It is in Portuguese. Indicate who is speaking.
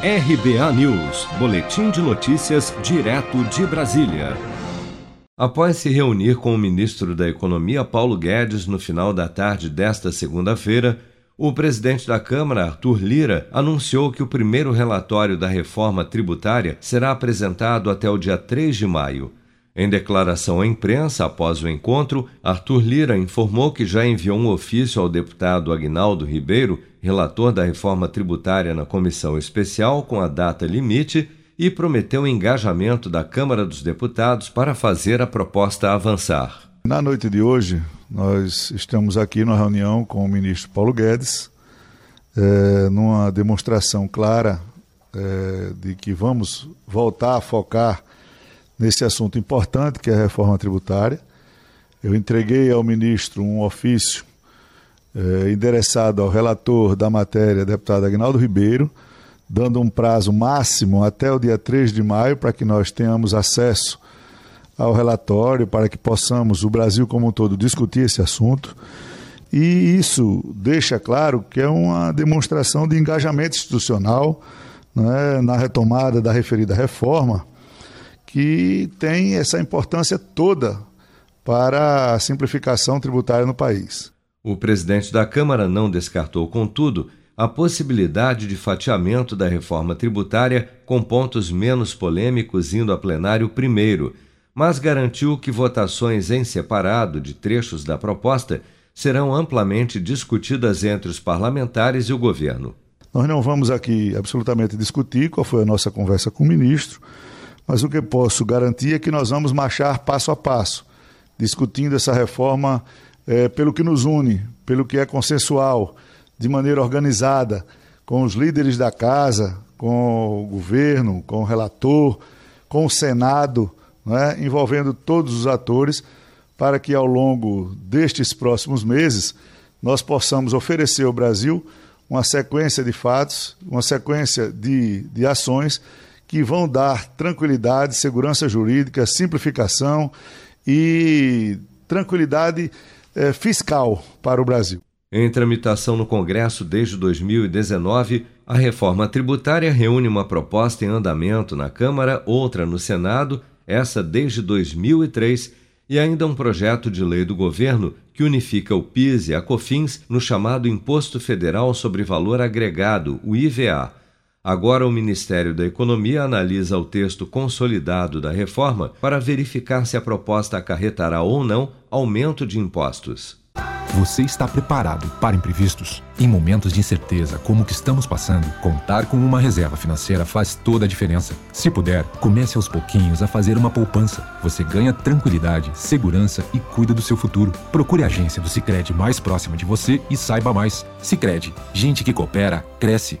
Speaker 1: RBA News, Boletim de Notícias, direto de Brasília. Após se reunir com o ministro da Economia, Paulo Guedes, no final da tarde desta segunda-feira, o presidente da Câmara, Arthur Lira, anunciou que o primeiro relatório da reforma tributária será apresentado até o dia 3 de maio. Em declaração à imprensa após o encontro, Arthur Lira informou que já enviou um ofício ao deputado Agnaldo Ribeiro, relator da reforma tributária na comissão especial com a data limite, e prometeu o engajamento da Câmara dos Deputados para fazer a proposta avançar.
Speaker 2: Na noite de hoje, nós estamos aqui numa reunião com o ministro Paulo Guedes, é, numa demonstração clara é, de que vamos voltar a focar nesse assunto importante que é a reforma tributária. Eu entreguei ao ministro um ofício eh, endereçado ao relator da matéria, deputado Agnaldo Ribeiro, dando um prazo máximo até o dia 3 de maio para que nós tenhamos acesso ao relatório, para que possamos, o Brasil como um todo, discutir esse assunto. E isso deixa claro que é uma demonstração de engajamento institucional né, na retomada da referida reforma que tem essa importância toda para a simplificação tributária no país.
Speaker 1: O presidente da Câmara não descartou, contudo, a possibilidade de fatiamento da reforma tributária com pontos menos polêmicos indo a plenário primeiro, mas garantiu que votações em separado de trechos da proposta serão amplamente discutidas entre os parlamentares e o governo.
Speaker 2: Nós não vamos aqui absolutamente discutir qual foi a nossa conversa com o ministro mas o que posso garantir é que nós vamos marchar passo a passo, discutindo essa reforma é, pelo que nos une, pelo que é consensual, de maneira organizada, com os líderes da casa, com o governo, com o relator, com o Senado, né, envolvendo todos os atores, para que ao longo destes próximos meses nós possamos oferecer ao Brasil uma sequência de fatos, uma sequência de, de ações que vão dar tranquilidade, segurança jurídica, simplificação e tranquilidade eh, fiscal para o Brasil.
Speaker 1: Em tramitação no Congresso desde 2019, a reforma tributária reúne uma proposta em andamento na Câmara, outra no Senado, essa desde 2003, e ainda um projeto de lei do governo que unifica o PIS e a COFINS no chamado Imposto Federal sobre Valor Agregado, o IVA Agora, o Ministério da Economia analisa o texto consolidado da reforma para verificar se a proposta acarretará ou não aumento de impostos.
Speaker 3: Você está preparado para imprevistos? Em momentos de incerteza como o que estamos passando, contar com uma reserva financeira faz toda a diferença. Se puder, comece aos pouquinhos a fazer uma poupança. Você ganha tranquilidade, segurança e cuida do seu futuro. Procure a agência do Sicredi mais próxima de você e saiba mais. Sicredi, gente que coopera cresce